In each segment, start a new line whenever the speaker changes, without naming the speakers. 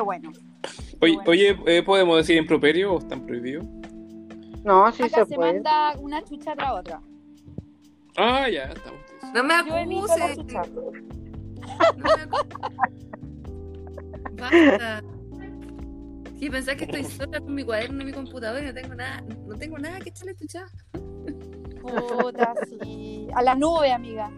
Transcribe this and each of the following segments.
qué bueno.
Oye,
bueno.
oye eh, ¿podemos decir improperio o están prohibidos?
No, sí
Acá
se
se
puede.
manda una chucha tras otra.
Ah, ya, estamos.
No me acuses. Basta. Si pensás que estoy sola con mi cuaderno y mi computadora y no tengo nada, no tengo nada que echarle chucha.
Puta, sí. A la nube, amiga.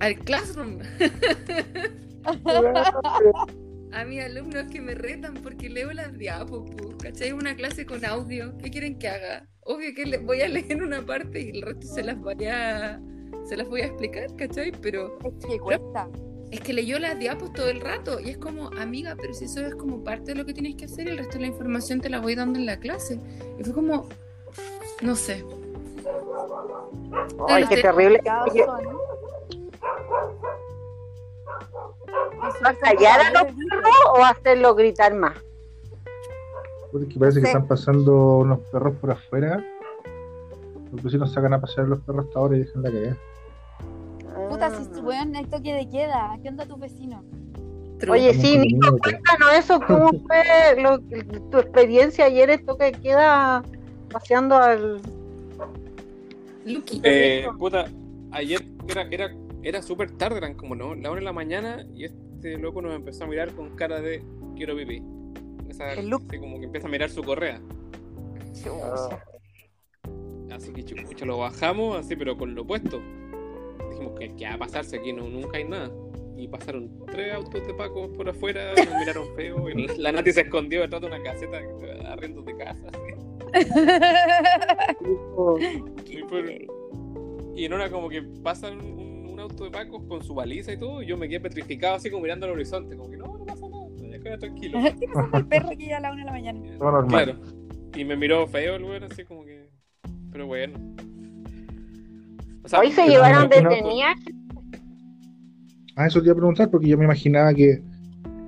Al classroom. A mis alumnos que me retan porque leo las diapos, ¿cachai? Una clase con audio. ¿Qué quieren que haga? Obvio que le voy a leer una parte y el resto se las voy a, se las voy a explicar, ¿cachai? Pero
Es que cuesta.
es que leyó las diapos todo el rato y es como, amiga, pero si eso es como parte de lo que tienes que hacer y el resto de la información te la voy dando en la clase. Y fue como, no sé.
Ay, qué terrible. Yo- a callar a los perros o hacerlo gritar más?
Porque parece que
Sí.
están pasando unos perros por afuera. Los vecinos sacan a pasear los perros hasta ahora y dejan la cagada.
Puta, si
Ah.
su weón hay toque de queda. ¿Qué onda tu vecino?
Oye, sí, Nico, cuéntanos eso, ¿cómo fue lo- tu experiencia ayer esto que queda paseando al...
Lucky.
Eh, puta, ayer era, era, era súper tarde, eran como no, la una de la mañana y este loco nos empezó a mirar con cara de quiero pipí. Esa,
El look.
así como que empieza a mirar su correa. Así que chucha, lo bajamos así, pero con lo puesto. Dijimos que qué va a pasarse aquí, no, nunca hay nada. Y pasaron tres autos de Paco por afuera, nos miraron feo. Y la, Nati se escondió detrás de una caseta arriendo de casa. así. Y, fue- y en una como que pasan un, auto de Paco con su baliza y todo, y yo me quedé petrificado así como mirando al horizonte, como que no, no pasa nada, tranquilo.
¿Qué pasa con el perro llega a la una de la mañana?
Todo normal.
Claro. Y me miró feo el weón, así como que. Pero bueno. O sea,
Hoy se llevaron detenidas.
Ah, eso te iba a preguntar porque yo me imaginaba que,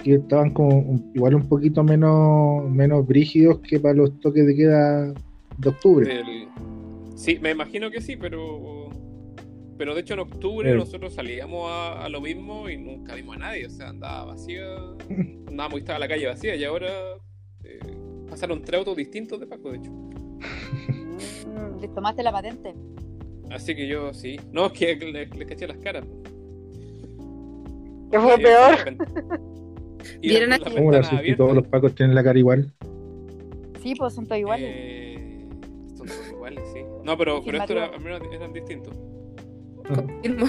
que estaban como un- igual un poquito menos, menos brígidos que para los toques de queda de octubre.
el- Sí, me imagino que sí, pero. Pero de hecho en octubre nosotros salíamos a, a lo mismo y nunca vimos a nadie, o sea, andaba vacía, andábamos y estaba la calle vacía y ahora eh, pasaron tres autos distintos de Paco, de hecho.
Mm.
Les tomaste la patente.
Así que yo sí. No, es que le, le caché las caras.
¿Qué fue
Y
peor?
y
¿Vieron
las
a-
ventanas
¿Cómo que todos los pacos tienen la cara igual?
Sí, pues son todos iguales.
Eh, son todos iguales, sí. No, pero, pero esto era, al menos eran distintos.
Confirmo.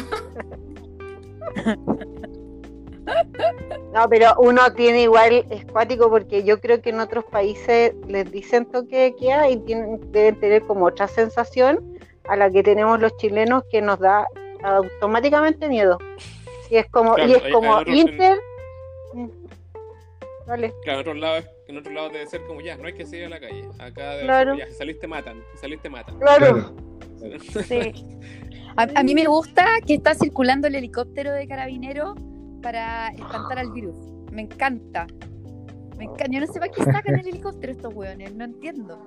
No, pero uno tiene igual es cuático porque yo creo que en otros países les dicen toque de queda y tienen, deben tener como otra sensación a la que tenemos los chilenos que nos da automáticamente miedo. Y es como,
Claro,
y es
hay-
como
hay
Inter. Mm. Vale.
Claro, en otros lados, en otros lados debe ser como ya, no hay que salir a la calle. Acá debe
Claro.
ser, ya, si saliste matan, si saliste matan.
Claro.
Sí. A, a mí me gusta que está circulando el helicóptero de carabinero para espantar al virus. Me encanta. Me encanta. Yo no sé para qué sacan el helicóptero estos hueones, no entiendo.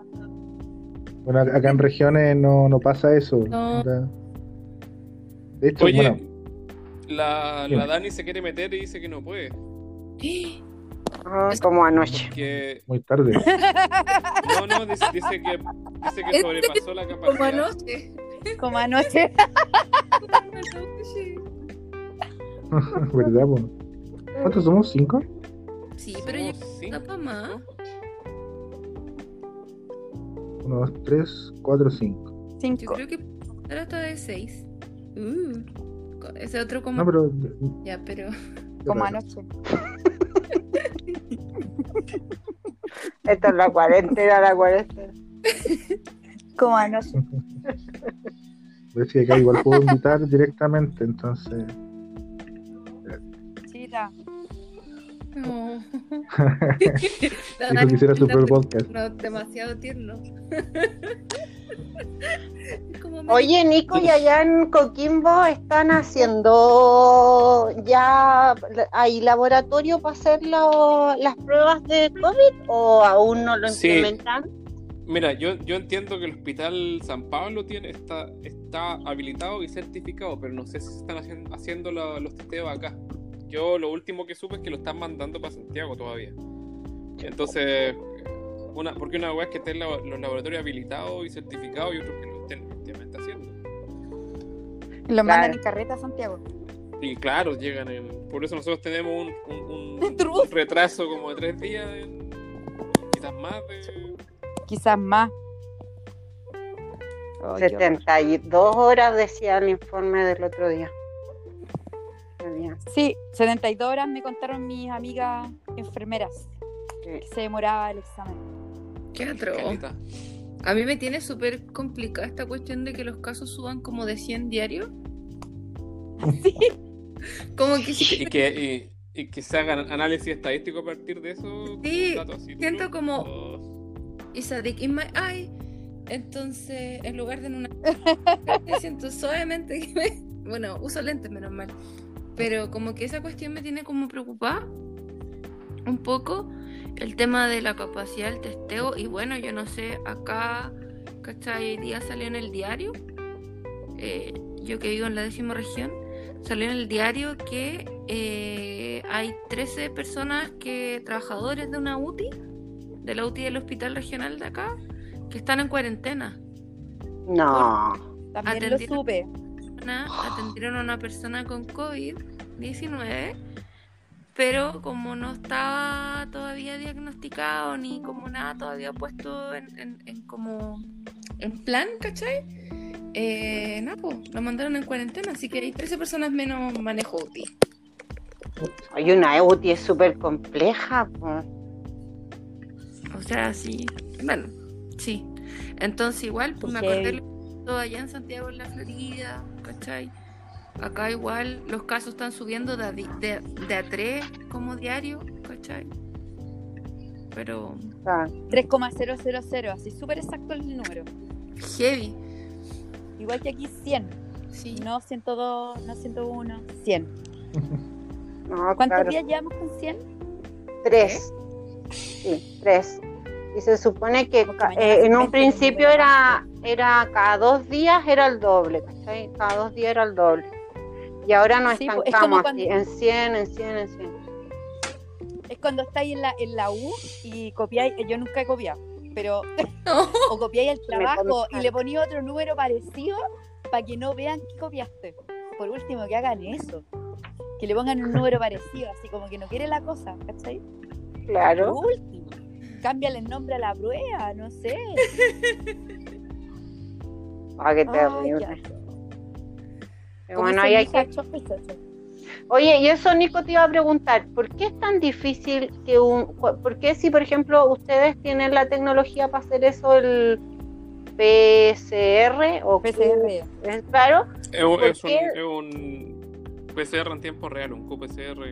Bueno, ac- acá en regiones no, no pasa eso.
No.
De hecho,
Oye,
bueno,
la, la Dani se quiere meter y dice que no puede.
Ah, como anoche.
Que
muy tarde.
no, no, dice, dice que dice que sobrepasó la
Como
capacidad.
anoche.
Como anoche.
¿Verdad? po? ¿Cuántos somos? ¿Cinco?
Sí, pero yo
cinco,
más.
¿no?
Uno, dos, tres, cuatro, cinco.
Yo
Cinco.
creo que ahora está de seis. Uh, ese otro como.
No, pero.
Ya, pero.
Como anoche.
Esto es la cuarentena, la cuarentena.
Como anoche.
Parece que acá igual puedo invitar directamente, entonces.
Chita.
No.
Dijo que hiciera su propio podcast.
No, demasiado tierno.
Oye, Nico, y allá en Coquimbo están haciendo ya hay laboratorio para hacer lo- las pruebas de COVID o aún no lo
Sí. Mira, yo, yo entiendo que el hospital San Pablo tiene está, está habilitado y certificado, pero no sé si se están haciendo, haciendo la- los testeos acá. yo lo último que supe es que lo están mandando para Santiago todavía. Entonces, una, porque una es que estén la- los laboratorios habilitados y certificados y otros que lo estén efectivamente haciendo.
Lo mandan
Claro.
en carreta a Santiago.
Y claro, llegan en. Por eso nosotros tenemos un, un- un- retraso como de tres días, en- quizás más de.
Quizás más. Horror.
72 horas decía el informe del otro día.
Sí, 72 horas me contaron mis amigas enfermeras
Sí.
que se demoraba el examen.
Qué atroz. A mí me tiene súper complicada esta cuestión de que los casos suban como de 100 diarios. Como que
Y que, y que, y- y que se hagan análisis estadístico a partir de eso.
Sí, siento como-
Oh,
It's a dick in my eye. Entonces, en lugar de en una. me siento suavemente que me. Bueno, uso lentes, menos mal. Pero como que esa cuestión me tiene como preocupada. Un poco. El tema de la capacidad del testeo. Y bueno, yo no sé, acá, ¿cachai? Hoy día salió en el diario. eh, yo que vivo en la décima región. Salió en el diario que eh, hay 13 personas que, trabajadores de una UTI, de la UTI del hospital regional de acá, que están en cuarentena.
No.
También lo
Atendieron-
supe.
Una- atendieron a una persona con COVID-19, pero como no estaba todavía diagnosticado ni como nada todavía puesto en, en- en como en plan, ¿cachai? Eh, nada, pues, lo mandaron en cuarentena, así que hay 13 personas menos manejo UTI.
Hay una EUTI es súper compleja. po.
O sea, sí. Bueno, sí. Entonces igual, pues me acordé
heavy.
lo que pasó allá en Santiago, en la Florida, ¿cachai? Acá igual los casos están subiendo de a, di- de, de a tres como diario, ¿cachai? Pero
Ah,
3,000, así súper exacto el número.
heavy,
Igual que aquí 100.
sí.
No 102, no 101, 100.
no,
¿Cuántos
claro.
días llevamos con 100?
Tres. Sí, tres. Y se supone que eh, en un principio era, era cada dos días era el doble, ¿cachai? Cada dos días era el doble. Y ahora nos
Sí, pues, es como
estancamos
cuando-
así, en 100, en 100, en 100.
Es cuando estáis en la, en la U y copiáis, eh, yo nunca he copiado, pero
No.
o copiáis el trabajo y le ponéis otro número parecido para que no vean que copiaste. Por último, que hagan eso. Que le pongan un número parecido, así como que no quiere la cosa, ¿cachai? Por
Claro.
último, cámbiale el nombre a la prueba, no sé.
Ah, qué terrible. bueno, ahí hay que... Oye, y eso Nico te iba a preguntar, ¿por qué es tan difícil que un... ¿Por qué si, por ejemplo, ustedes tienen la tecnología para hacer eso, el PCR o
PCR.
¿Es claro?
Es, un-
¿Por
es un,
qué?
es un PCR en tiempo real, un QPCR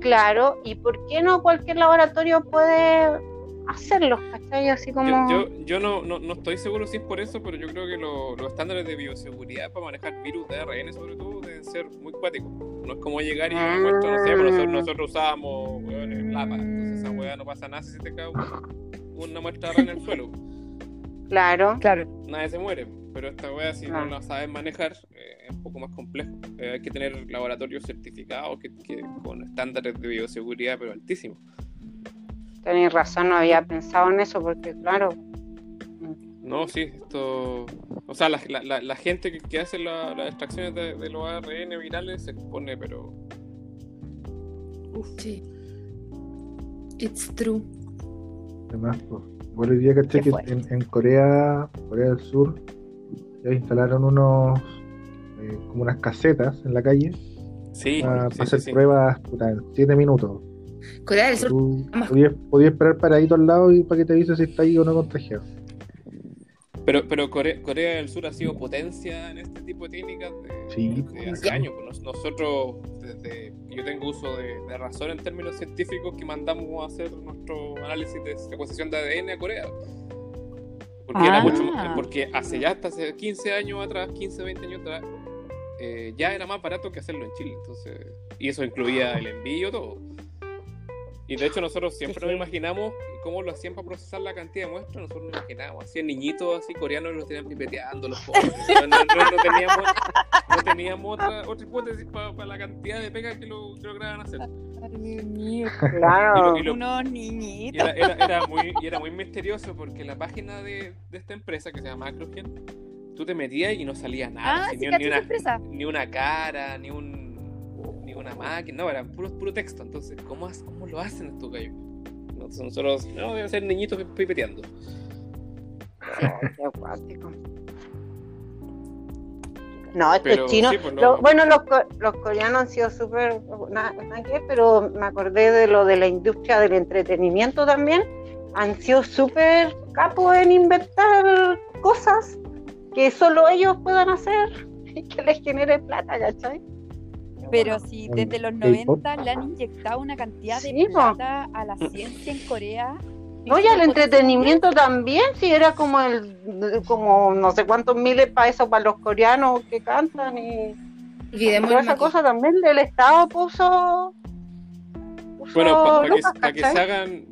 Claro, ¿y por qué no cualquier laboratorio puede hacerlo? ¿Cachai? Así como...
Yo, yo, yo no, no, no estoy seguro si es por eso, pero yo creo que lo- los estándares de bioseguridad para manejar virus de ARN, sobre todo, deben ser muy cuáticos. No es como llegar y
Ah.
no sé, nosotros, nosotros usábamos weón, el lapa, entonces esa weá no pasa nada si se te cae un- una muestra de ARN en el suelo.
Claro,
Claro.
Nadie se muere, pero esta weá, si no la sabes manejar, eh, es un poco más complejo. Eh, hay que tener laboratorios certificados que, que- con estándares de bioseguridad, pero altísimos.
tenéis razón, no había pensado en eso, porque claro,
No, sí, esto. O sea, la, la- la- la gente que, que hace la- las extracciones de, de los ARN virales se expone, pero.
Sí. It's true.
Además, pues, igual hoy día caché que en, en Corea, Corea del Sur, ya instalaron unos eh, como unas casetas en la calle
Sí,
para,
sí,
para
sí,
hacer
sí.
pruebas puta, en 7 minutos.
Corea del Sur.
Podías, podías esperar paradito al lado y para que te avise si está ahí o no contagiado.
Pero, pero Corea, Corea del Sur ha sido potencia en este tipo de técnicas de,
Sí,
de hace años. pues, nos- nosotros, desde que yo tengo uso de, de razón en términos científicos, que mandamos a hacer nuestro análisis de secuenciación de ADN a Corea. Porque, era
Ah.
mucho más- porque hace ya hasta hace 15 años atrás, 15, 20 años atrás, eh, ya era más barato que hacerlo en Chile. Entonces, y eso incluía el envío, todo. Y de hecho nosotros siempre nos imaginamos cómo lo hacían para procesar la cantidad de muestras. Nosotros nos imaginamos, hacían niñitos así coreanos los tenían pipeteando los pobres. No, no- no- no teníamos, no teníamos otra, otra hipótesis para la cantidad de pegas que lo, que lograban hacer.
Claro.
Y lo-
Unos
Y
niñitos.
era, era- era muy, y era muy misterioso porque la página de, de esta empresa que se llama Macrogen, tú te metías y no salía nada.
Ah, sí,
ni, ni una, ni una cara, ni un ni una máquina, no, era puro, puro texto. Entonces, ¿cómo, has- ¿cómo lo hacen estos gallos? Entonces, nosotros, no, deben ser niñitos pipeteando.
Qué acuático. No, estos
Pero
chinos.
sí, pues,
lo- bueno, los, co- los coreanos han sido súper. Pero me acordé de lo de la industria del entretenimiento también. Han sido súper capos en inventar cosas que solo ellos puedan hacer y que les genere plata, ¿cachai?
Pero si desde los
K-pop.
90 le han inyectado una cantidad de
Sí,
plata a la ciencia en Corea.
No, y al entretenimiento también, si era como el, como no sé cuántos miles para eso, para los coreanos que cantan y
Olvidemos
toda
el
esa
maquillaje.
cosa también del Estado puso, puso
Bueno, para que, se hagan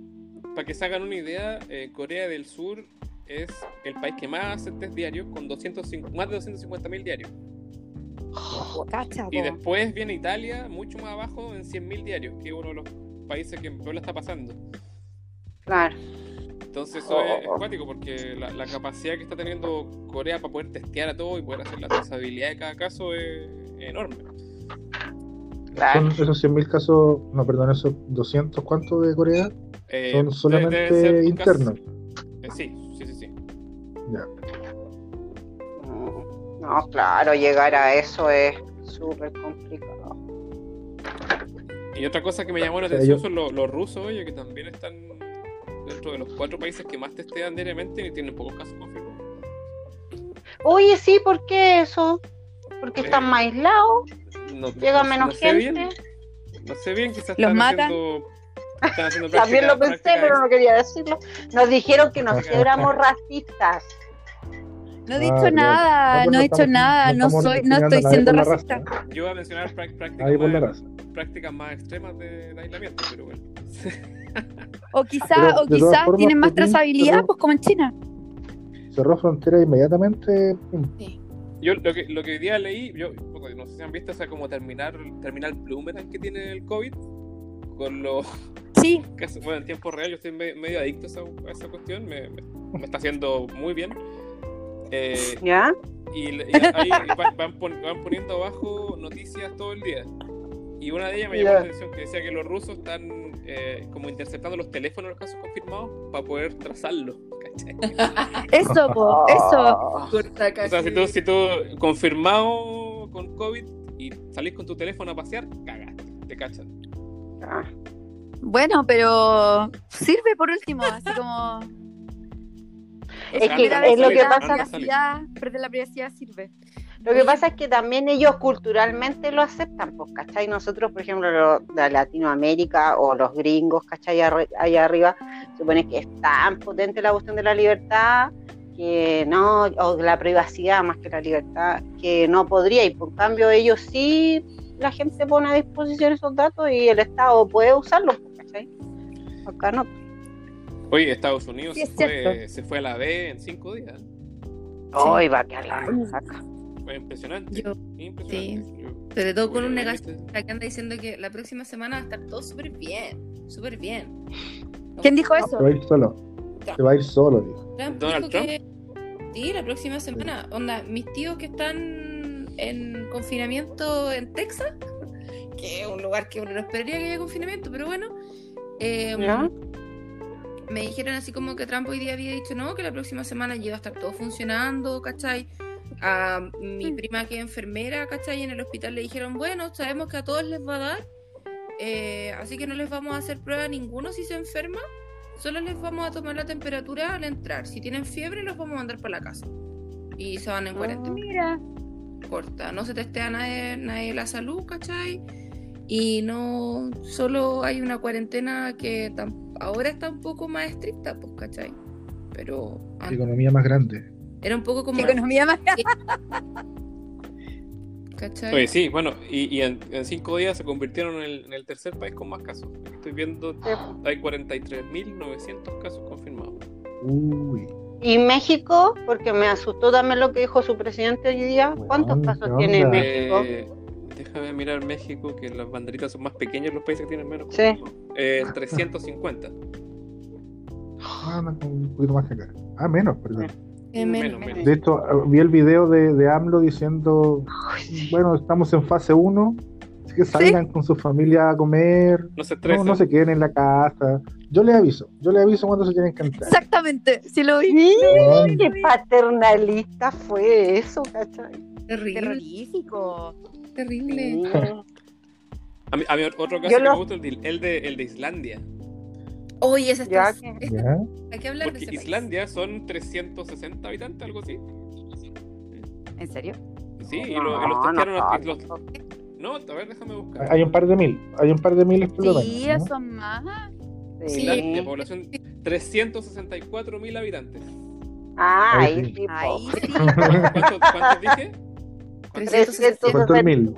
para que se hagan una idea, eh, Corea del Sur es el país que más hace test diarios con 205, más de 250 mil diarios.
Cacha,
Y después viene Italia, mucho más abajo, en 100.000 diarios, que es uno de los países que peor la está pasando.
Claro.
Entonces eso es, es
Oh.
cuático, porque la, la capacidad que está teniendo Corea para poder testear a todo y poder hacer la trazabilidad de cada caso es, es enorme.
Claro.
Son esos 100.000 casos, no, perdón, esos 200, ¿cuántos de Corea?
Eh,
Son solamente internos.
eh, sí, sí, sí, sí.
Ya.
Mm, No, claro, llegar a eso es súper complicado.
Y otra cosa que me llamó la
O sea,
atención
yo-
son los, los rusos, oye, que también están dentro de los cuatro países que más testean diariamente y tienen pocos casos confirmados.
Oye, sí, ¿por qué eso? Porque están más aislados,
No,
llega
no-
menos
no sé bien,
gente.
no sé bien, quizás
¿Los
están
matan?
haciendo, están haciendo
También lo pensé,
práctica
pero no quería decirlo. Nos dijeron que no éramos racistas.
No he
Ah,
dicho nada, no he dicho nada, no soy, no estoy siendo racista.
raza, ¿eh?
Yo iba a mencionar práct- prácticas, más,
raza.
prácticas más extremas de, de aislamiento, pero bueno.
O quizá,
Pero,
o quizás tienen más trazabilidad,
cerró-
pues como en China.
Cerró frontera inmediatamente. pum.
Yo lo que, lo que hoy día leí, yo no sé si han visto esa como terminar, terminal boomerang que tiene el COVID, con los
Sí,
casos, bueno, en tiempo real yo estoy me- medio adicto a esa, a esa cuestión, me, me- me está haciendo muy bien. Eh,
¿Ya?
y, ahí van, pon- van poniendo abajo noticias todo el día. Y una de ellas me llamó
Ya.
la atención que decía que los rusos están eh, como interceptando los teléfonos de los casos confirmados para poder trazarlos.
eso, po, eso.
Corta
O sea, si tú, si tú confirmado con COVID y salís con tu teléfono a pasear, cagaste, te cachan.
ah.
Bueno, pero sirve por último, así como.
Es que es lo que pasa-
privacidad, perder la privacidad sirve.
Lo que pasa es que también ellos culturalmente lo aceptan, pues, ¿cachai? Nosotros, por ejemplo, los de Latinoamérica o los gringos, ¿cachai? Allá arriba, supone que es tan potente la cuestión de la libertad que no, o de la privacidad más que la libertad, que no podría, y por cambio ellos sí, la gente pone a disposición esos datos y el Estado puede usarlos, pues, ¿cachai? Acá no.
Oye, Estados Unidos
Sí,
se,
es
fue, se a la B en cinco días.
Hoy va a quedar la saca.
Fue impresionante.
Yo,
impresionante. Yo-
sobre todo con un negacionista que anda diciendo que la próxima semana va a estar todo súper bien, súper bien.
¿Quién dijo
Se
eso?
va a ir solo. Se va a ir solo, dijo.
Trump
¿Donald
dijo que sí, la próxima semana. Onda, mis tíos que están en confinamiento en Texas, que es un lugar que uno no esperaría que haya confinamiento, pero bueno, eh,
¿Ya?
Me dijeron así como que Trump hoy día había dicho no, que la próxima semana ya iba a estar todo funcionando, ¿cachai? A mi prima que es enfermera, ¿cachai? En el hospital le dijeron, bueno, sabemos que a todos les va a dar, eh, así que no les vamos a hacer prueba a ninguno si se enferma, solo les vamos a tomar la temperatura al entrar. Si tienen fiebre, los vamos a mandar para la casa. Y se van en cuarentena
Mira,
corta. No se testea nadie, nadie la salud, ¿cachai? Y no, solo hay una cuarentena que tam- ahora está un poco más estricta, pues, ¿cachai? Pero antes
Economía más grande.
era un poco como...
economía más
¿Cachai?
Oye, sí, bueno, y, y en, en cinco días se convirtieron en el, en el tercer país con más casos. Estoy viendo, hay 43.900 casos confirmados.
Uy.
Y México, porque me asustó también lo que dijo su presidente hoy día. ¿Cuántos casos
¿qué
tiene? México?
Eh, déjame mirar México, que las banderitas son más pequeñas los países que tienen menos.
Sí.
confirmados. Eh, 350.
Ah, un poquito más que acá. Ah, menos, perdón.
Eh,
menos,
menos.
De hecho, ah, vi el video de, de AMLO diciendo, bueno, estamos en fase 1, así que salgan con su familia a comer,
No se
no,
estresen.
no se queden en la casa. Yo les aviso, yo les aviso cuando se tienen que entrar.
Exactamente, sí lo vi.
Sí, qué paternalista fue eso, ¿cachai?
Terrible.
Terrorífico.
Terrible.
A mí, a mí otro caso
Yo
que
lo-
me gusta es el de, el de, el de Islandia.
Oye, ese
que-
este-
¿Ya?
hay que hablar de
Porque
ese país.
Islandia son 360 habitantes, algo así.
¿En serio?
Sí, y, lo- y los
No,
testearon.
no,
a- y los- no, a ver, déjame buscar.
Hay un par de mil, hay un par de lo menos,
Sí,
¿no?
eso más.
Sí.
Islandia, población 364 mil habitantes.
Ah,
Ahí
ahí
sí.
Ahí sí.
¿Cuántos, cuántos dije?
360.
¿Cuánto es mil?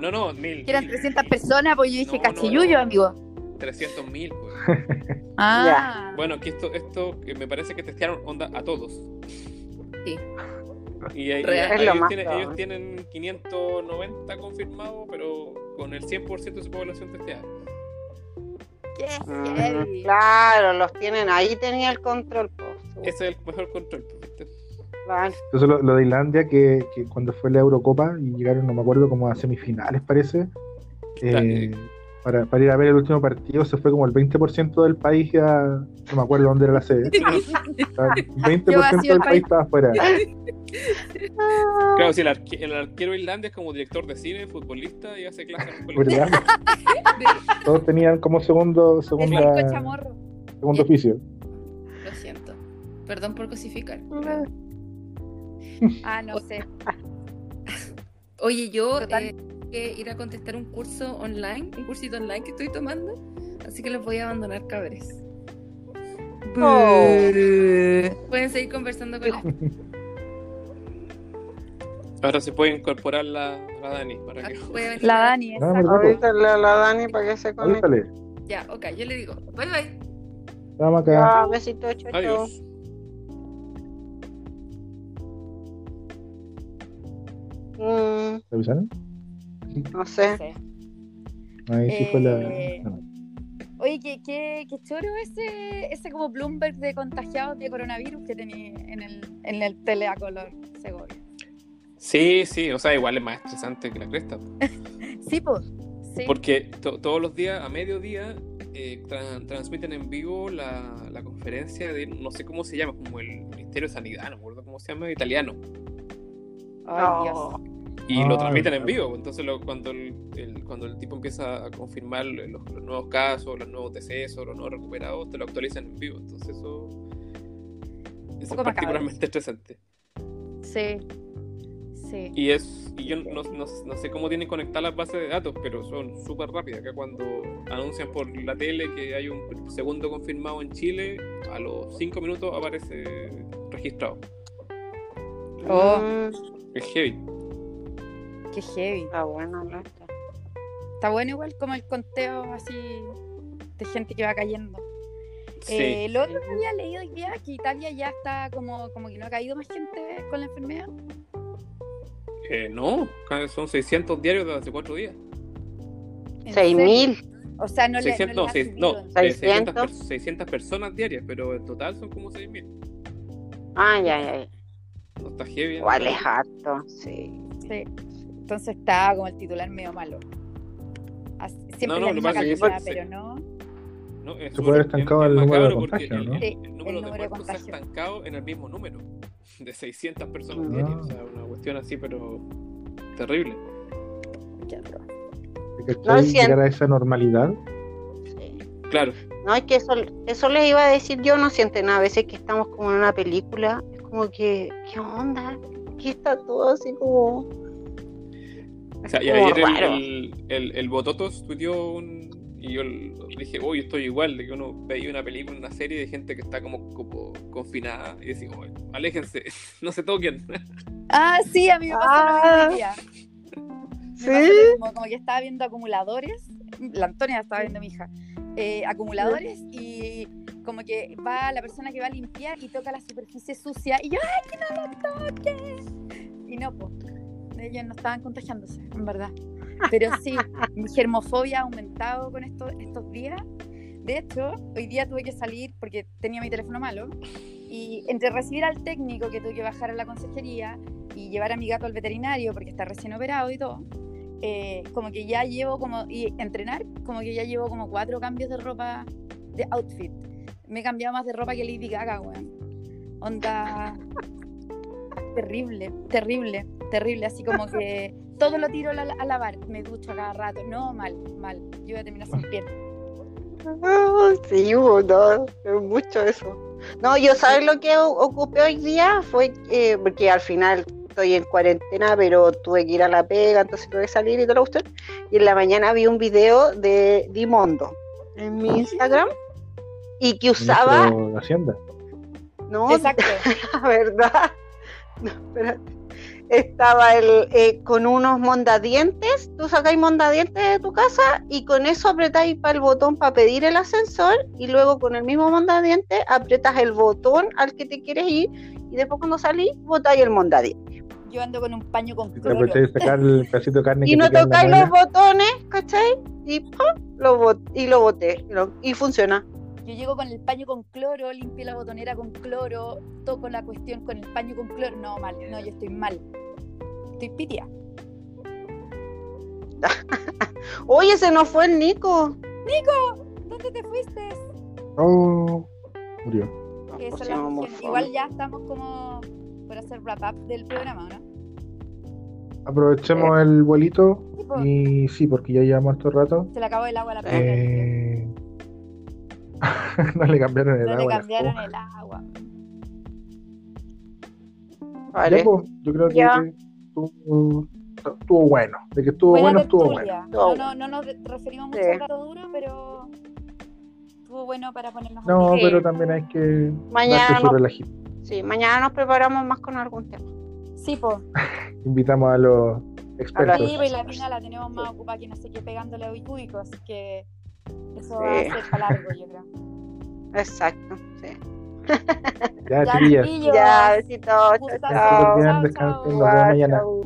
No, no, mil.
Que eran
mil,
300
mil.
personas, pues yo dije
No,
cachillullo,
no.
amigo.
300 mil, pues.
Ah.
Bueno, que esto, esto que me parece que testearon onda a todos.
Sí.
Y ahí-
Real.
ellos,
más
tienen, ellos tienen 590 confirmados, pero con el 100% de su población testeada.
Qué
Mm. Claro, los tienen, ahí tenía el control. seguro.
Ese es el mejor control. pues,
Entonces lo, lo de Islandia, que, que cuando fue la Eurocopa y llegaron, no me acuerdo, como a semifinales parece, eh, para, para ir a ver el último partido se fue como el 20% del país a, no me acuerdo dónde era la sede. O sea, el 20%
Qué vacío el
del
país.
estaba afuera.
Claro, si el, arque- el arquero Islandia es como director de cine, futbolista y hace clases.
Todos tenían como segundo, segunda, segundo oficio.
Lo siento. Perdón por cosificar.
Ah, no sé.
Oye, yo eh, tengo que ir a contestar un curso online, un cursito online que estoy tomando, así que los voy a abandonar, cabres.
Oh.
Pueden seguir conversando con la...
Ahora se puede incorporar la, la Dani para que.
Voy a venir
La Dani,
No,
exacto.
¿verdad?
Avísale a la Dani para que se conecte.
Ya, ok, yo le digo. Bye bye.
Vamos acá.
Ya, besito, chao, chao.
Adiós.
¿Te avisaron?
no sé.
No sé.
Ahí sí fue la.
Eh,
no.
Oye, qué, qué, qué choro ese, ese como Bloomberg de contagiados de coronavirus que tenía en el, en el teleacolor Segovia.
Sí, sí, o sea, igual es más estresante que la cresta.
Sí, pues. Sí.
Porque to- todos los días, a mediodía, eh, tra- transmiten en vivo la, la conferencia de, no sé cómo se llama, como el Ministerio de Sanidad, no me acuerdo cómo se llama, italiano.
Ay,
No.
Dios.
Y
Ah,
lo transmiten en vivo. Entonces, lo- cuando, el, el- cuando el tipo empieza a confirmar los, los nuevos casos, los nuevos decesos, los nuevos recuperados, te lo actualizan en vivo. Entonces, eso, eso es particularmente estresante.
Sí. Sí.
Y es y yo no, no- no sé cómo tienen conectadas las bases de datos, pero son súper rápidas. Acá cuando anuncian por la tele que hay un segundo confirmado en Chile, a los 5 minutos aparece registrado.
Oh.
Es heavy.
Qué heavy.
está bueno, ¿no? Está.
Está bueno igual como el conteo así de gente que va cayendo.
Sí.
Eh, lo otro que había leído hoy día que Italia ya está como, como que no ha caído más gente con la enfermedad.
Eh, no, son 600 diarios de hace 4 días.
¿En
Seis
serio?
mil.
O sea, no
600,
le,
no,
no, le
seis- no, eh, 600,
600.
per- 600 personas diarias, pero en total son como 6.000.
Ah, ya, ya. ya.
No está heavy.
Igual es harto, sí.
Sí. Entonces está como el titular medio malo. Así- Siempre
No, no,
la
que
misma
que sí.
pero no.
No, es
Se puede haber estancado
es- es
el número de contagios, ¿no?
el, número
el
de
número de
muertos se ha
contagios.
estancado en el mismo número, de 600 personas
Ah.
diarias. O sea, una cuestión así, pero terrible.
Qué atroz.
No,
Llegar a esa normalidad.
sí.
Claro,
No, es que eso, eso les iba a decir yo, no sienten a veces que estamos como en una película, es como que, ¿qué onda? Aquí está todo así como...
o sea, y
como
ayer el,
raro.
el, el, el Bototos tuiteó un. Y yo dije, uy, estoy igual, de que uno veía una película, una serie de gente que está como, como confinada y decía, "Oye, aléjense, no se toquen.
Ah, sí, a mí me pasó lo
Ah.
hoy día.
¿Sí?
pasó lo mismo, como que estaba viendo acumuladores, la Antonia estaba viendo mi hija, eh, acumuladores y como que va la persona que va a limpiar y toca la superficie sucia y yo, ¡ay, que no lo toque! Y no, pues, ellos no estaban contagiándose, en verdad. Pero sí, mi germofobia ha aumentado con estos, estos días. De hecho, hoy día tuve que salir porque tenía mi teléfono malo y entre recibir al técnico que tuve que bajar a la consejería y llevar a mi gato al veterinario porque está recién operado y todo, eh, como que ya llevo como, y entrenar, como que ya llevo como cuatro cambios de ropa, de outfit. Me he cambiado más de ropa que Lady Gaga, weón. Onda. Terrible, terrible, terrible. Así como que todo lo tiro a, la- a lavar. Me ducho a cada rato. No, mal, mal. Yo voy a terminar sin piel.
Ah, sí, no, es mucho eso. No, yo sabes lo que ocupé hoy día fue eh, porque al final estoy en cuarentena, pero tuve que ir a la pega, entonces tuve que salir y todo lo usted. Y en la mañana vi un video de Dimondo en mi Instagram y que usaba,
Hacienda.
no,
Exacto.
la verdad, no, espérate. Estaba el, eh, con unos mondadientes, tú sacáis mondadientes de tu casa y con eso apretáis para el botón para pedir el ascensor y luego con el mismo mondadiente apretas el botón al que te quieres ir y después cuando salís botáis el mondadiente.
Yo ando con un paño con
te
cloro.
sacar el pedacito de carne
Y
que
no tocáis los botones, ¿cachai? Y, ¡pum! lo bot- y lo boté y, lo- y funciona.
Yo llego con el paño con cloro, limpio la botonera con cloro, toco la cuestión con el paño con cloro. No, mal. No, yo estoy mal. Estoy pitia.
Oye, se nos fue el Nico.
¿Dónde te fuiste?
Oh, murió.
Son las. Igual ya estamos como por hacer wrap up del programa, ¿o ¿no?
Aprovechemos el vuelito
Sí,
y sí, porque ya llevamos harto rato.
Se le acabó el agua a la.
Eh... no le cambiaron el
no le
agua. a la
cambiaron el agua.
Vale.
Ya, pues, yo creo que estuvo, estuvo bueno. De que estuvo
Buena
bueno, estuvo bueno.
No, no, no nos referimos mucho
Sí.
al rato duro, pero estuvo bueno para ponernos
No, pero también hay que
Mañana
su
nos,
relajito.
sí, mañana nos preparamos más con algún tema.
Sí, pues.
Invitamos a los expertos.
Sí, pues la mina la tenemos más ocupada que no sé qué pegándole a Uicuico, así que eso va a ser para largo, yo creo.
Exacto, sí.
Ya,
Ya, chiquillos.
Ya, besitos, chao, chao.
Chao,
descansen,
chao.
mañana.
Chao.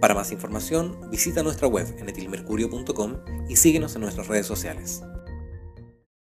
Para más información, visita nuestra web en etilmercurio.com y síguenos en nuestras redes sociales.